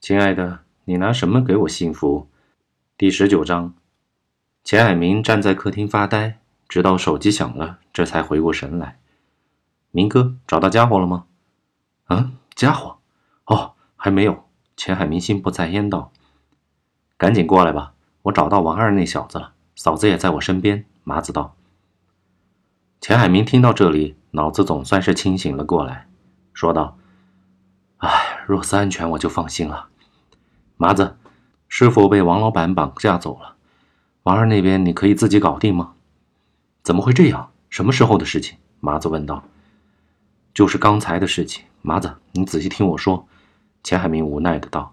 亲爱的，你拿什么给我幸福？第十九章。钱海明站在客厅发呆，直到手机响了，这才回过神来。明哥，找到家伙了吗？嗯，家伙？哦，还没有。钱海明心不在焉道：“赶紧过来吧，我找到王二那小子了，嫂子也在我身边。”麻子道。钱海明听到这里，脑子总算是清醒了过来，说道：“哎，若斯安全，我就放心了。麻子，师傅被王老板绑架走了，王二那边你可以自己搞定吗？”“怎么会这样？什么时候的事情？”麻子问道。“就是刚才的事情。”麻子，你仔细听我说。”钱海明无奈的道，“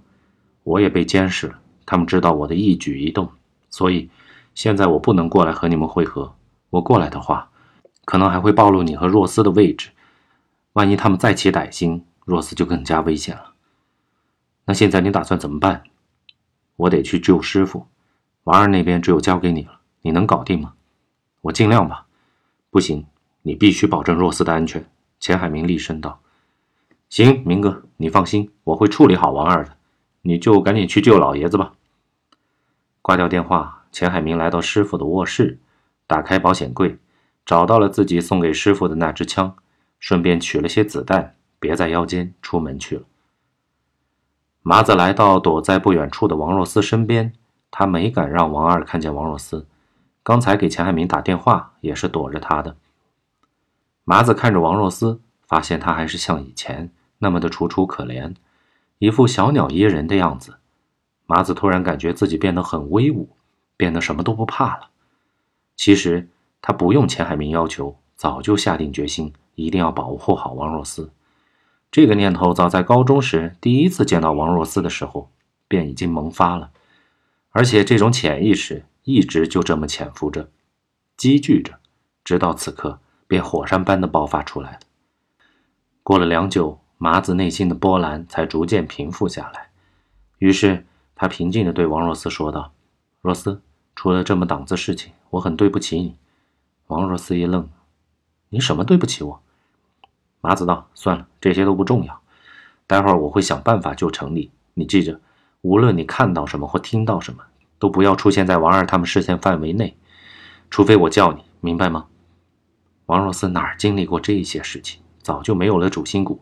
我也被监视了，他们知道我的一举一动，所以现在我不能过来和你们会合。我过来的话。”可能还会暴露你和若斯的位置，万一他们再起歹心，若斯就更加危险了。那现在你打算怎么办？我得去救师傅，王二那边只有交给你了，你能搞定吗？我尽量吧。不行，你必须保证若斯的安全。钱海明厉声道。行，明哥，你放心，我会处理好王二的，你就赶紧去救老爷子吧。挂掉电话，钱海明来到师傅的卧室，打开保险柜。找到了自己送给师傅的那支枪，顺便取了些子弹，别在腰间，出门去了。麻子来到躲在不远处的王若思身边，他没敢让王二看见王若思，刚才给钱海明打电话也是躲着他的。麻子看着王若思，发现他还是像以前那么的楚楚可怜，一副小鸟依人的样子。麻子突然感觉自己变得很威武，变得什么都不怕了。其实。他不用钱海明要求，早就下定决心，一定要保护好王若思。这个念头早在高中时第一次见到王若思的时候便已经萌发了，而且这种潜意识一直就这么潜伏着、积聚着，直到此刻便火山般的爆发出来了。过了良久，麻子内心的波澜才逐渐平复下来，于是他平静地对王若思说道：“若思，出了这么档子事情，我很对不起你。”王若思一愣：“你什么对不起我？”麻子道：“算了，这些都不重要。待会儿我会想办法救成你。你记着，无论你看到什么或听到什么，都不要出现在王二他们视线范围内，除非我叫你，明白吗？”王若思哪儿经历过这些事情，早就没有了主心骨。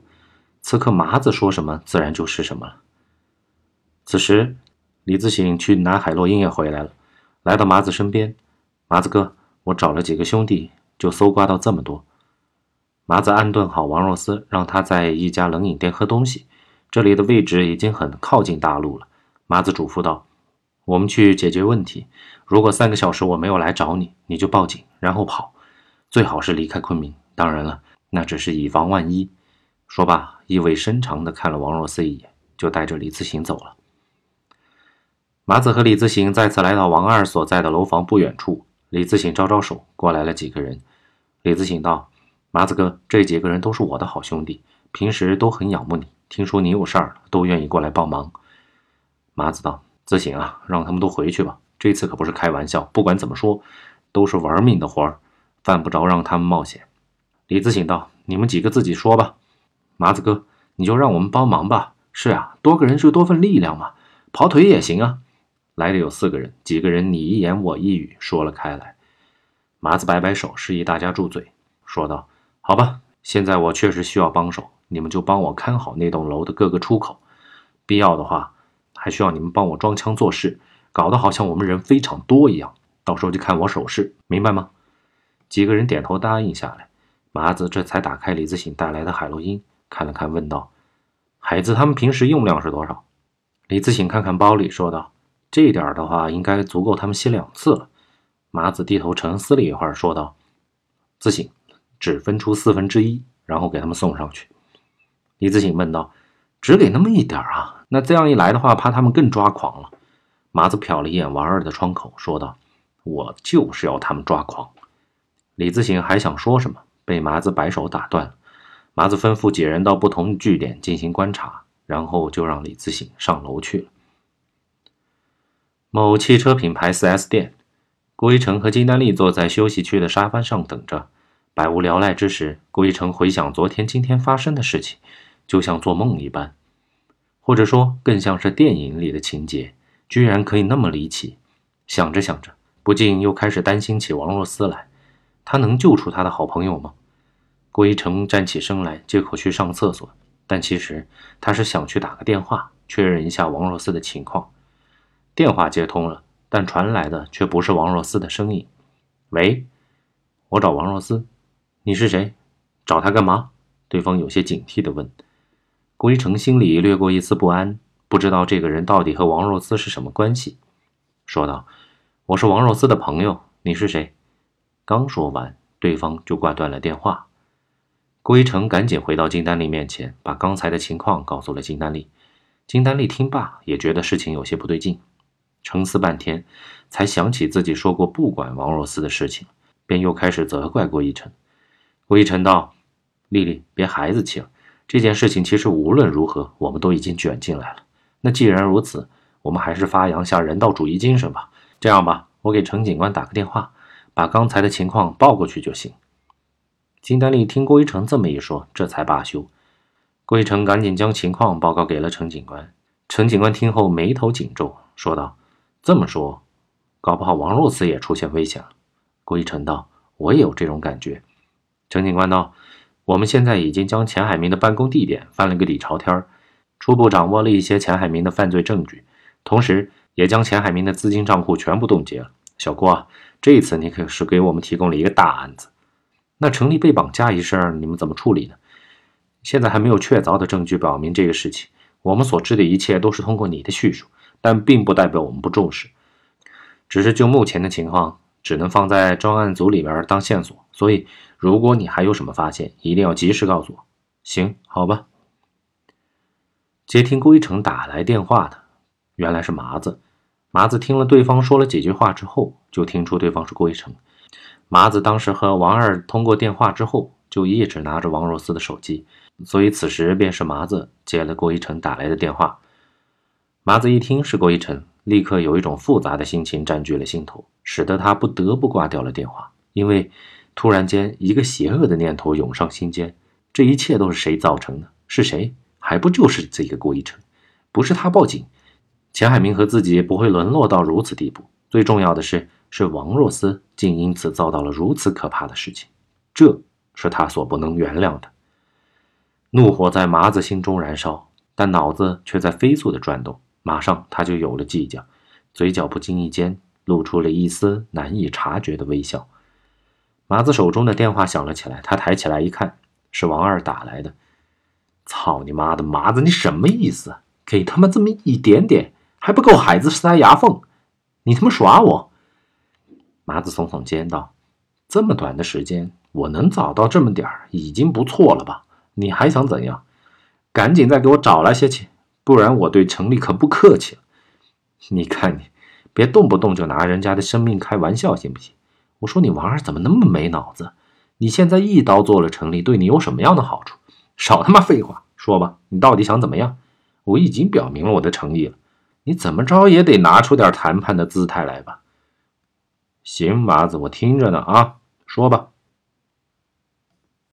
此刻麻子说什么，自然就是什么了。此时，李自省去拿海洛因也回来了，来到麻子身边：“麻子哥。”我找了几个兄弟，就搜刮到这么多。麻子安顿好王若思，让他在一家冷饮店喝东西。这里的位置已经很靠近大陆了。麻子嘱咐道：“我们去解决问题。如果三个小时我没有来找你，你就报警，然后跑，最好是离开昆明。当然了，那只是以防万一。”说罢，意味深长地看了王若思一眼，就带着李自行走了。麻子和李自行再次来到王二所在的楼房不远处。李自行招招手，过来了几个人。李自行道：“麻子哥，这几个人都是我的好兄弟，平时都很仰慕你。听说你有事儿，都愿意过来帮忙。”麻子道：“自省啊，让他们都回去吧。这次可不是开玩笑，不管怎么说，都是玩命的活儿，犯不着让他们冒险。”李自省道：“你们几个自己说吧。”麻子哥，你就让我们帮忙吧。是啊，多个人就多份力量嘛，跑腿也行啊。来的有四个人，几个人你一言我一语说了开来。麻子摆摆手，示意大家住嘴，说道：“好吧，现在我确实需要帮手，你们就帮我看好那栋楼的各个出口，必要的话，还需要你们帮我装腔作势，搞得好像我们人非常多一样。到时候就看我手势，明白吗？”几个人点头答应下来。麻子这才打开李自省带来的海洛因，看了看，问道：“孩子他们平时用量是多少？”李自省看看包里，说道。这点的话，应该足够他们吸两次了。麻子低头沉思了一会儿，说道：“自省，只分出四分之一，然后给他们送上去。”李自省问道：“只给那么一点啊？那这样一来的话，怕他们更抓狂了。”麻子瞟了一眼王二的窗口，说道：“我就是要他们抓狂。”李自省还想说什么，被麻子摆手打断。麻子吩咐几人到不同据点进行观察，然后就让李自省上楼去了。某汽车品牌 4S 店，郭一成和金丹丽坐在休息区的沙发上等着。百无聊赖之时，郭一成回想昨天、今天发生的事情，就像做梦一般。或者说更像是电影里的情节，居然可以那么离奇。想着想着，不禁又开始担心起王若思来。他能救出他的好朋友吗？郭一成站起身来，借口去上厕所，但其实他是想去打个电话，确认一下王若思的情况。电话接通了，但传来的却不是王若思的声音。喂，我找王若思，你是谁？找他干嘛？对方有些警惕地问。郭一成心里掠过一丝不安，不知道这个人到底和王若思是什么关系，说道：“我是王若思的朋友，你是谁？”刚说完，对方就挂断了电话。郭一成赶紧回到金丹丽面前，把刚才的情况告诉了金丹丽。金丹丽听罢，也觉得事情有些不对劲。沉思半天，才想起自己说过不管王若思的事情，便又开始责怪郭一成。郭一晨道：“丽丽，别孩子气了。这件事情其实无论如何，我们都已经卷进来了。那既然如此，我们还是发扬下人道主义精神吧。这样吧，我给陈警官打个电话，把刚才的情况报过去就行。”金丹丽听郭一成这么一说，这才罢休。郭一成赶紧将情况报告给了陈警官。陈警官听后眉头紧皱，说道。这么说，搞不好王若思也出现危险了。郭一成道：“我也有这种感觉。”陈警官道：“我们现在已经将钱海明的办公地点翻了个底朝天，初步掌握了一些钱海明的犯罪证据，同时也将钱海明的资金账户全部冻结了。小郭，这一次你可是给我们提供了一个大案子。那程丽被绑架一事，你们怎么处理呢？现在还没有确凿的证据表明这个事情，我们所知的一切都是通过你的叙述。”但并不代表我们不重视，只是就目前的情况，只能放在专案组里边当线索。所以，如果你还有什么发现，一定要及时告诉我。行，好吧。接听郭一成打来电话的，原来是麻子。麻子听了对方说了几句话之后，就听出对方是郭一成。麻子当时和王二通过电话之后，就一直拿着王若思的手机，所以此时便是麻子接了郭一成打来的电话。麻子一听是郭一成，立刻有一种复杂的心情占据了心头，使得他不得不挂掉了电话。因为突然间，一个邪恶的念头涌上心间：这一切都是谁造成的？是谁？还不就是这个郭一成？不是他报警，钱海明和自己不会沦落到如此地步。最重要的是，是王若思竟因此遭到了如此可怕的事情，这是他所不能原谅的。怒火在麻子心中燃烧，但脑子却在飞速的转动。马上他就有了计较，嘴角不经意间露出了一丝难以察觉的微笑。麻子手中的电话响了起来，他抬起来一看，是王二打来的。操你妈的，麻子，你什么意思？给他妈这么一点点还不够孩子塞牙缝？你他妈耍我！麻子耸耸肩道：“这么短的时间，我能找到这么点儿已经不错了吧？你还想怎样？赶紧再给我找来些钱！”不然我对城里可不客气了。你看你，别动不动就拿人家的生命开玩笑，行不行？我说你王二怎么那么没脑子？你现在一刀做了成立，对你有什么样的好处？少他妈废话，说吧，你到底想怎么样？我已经表明了我的诚意了，你怎么着也得拿出点谈判的姿态来吧。行，麻子，我听着呢啊，说吧。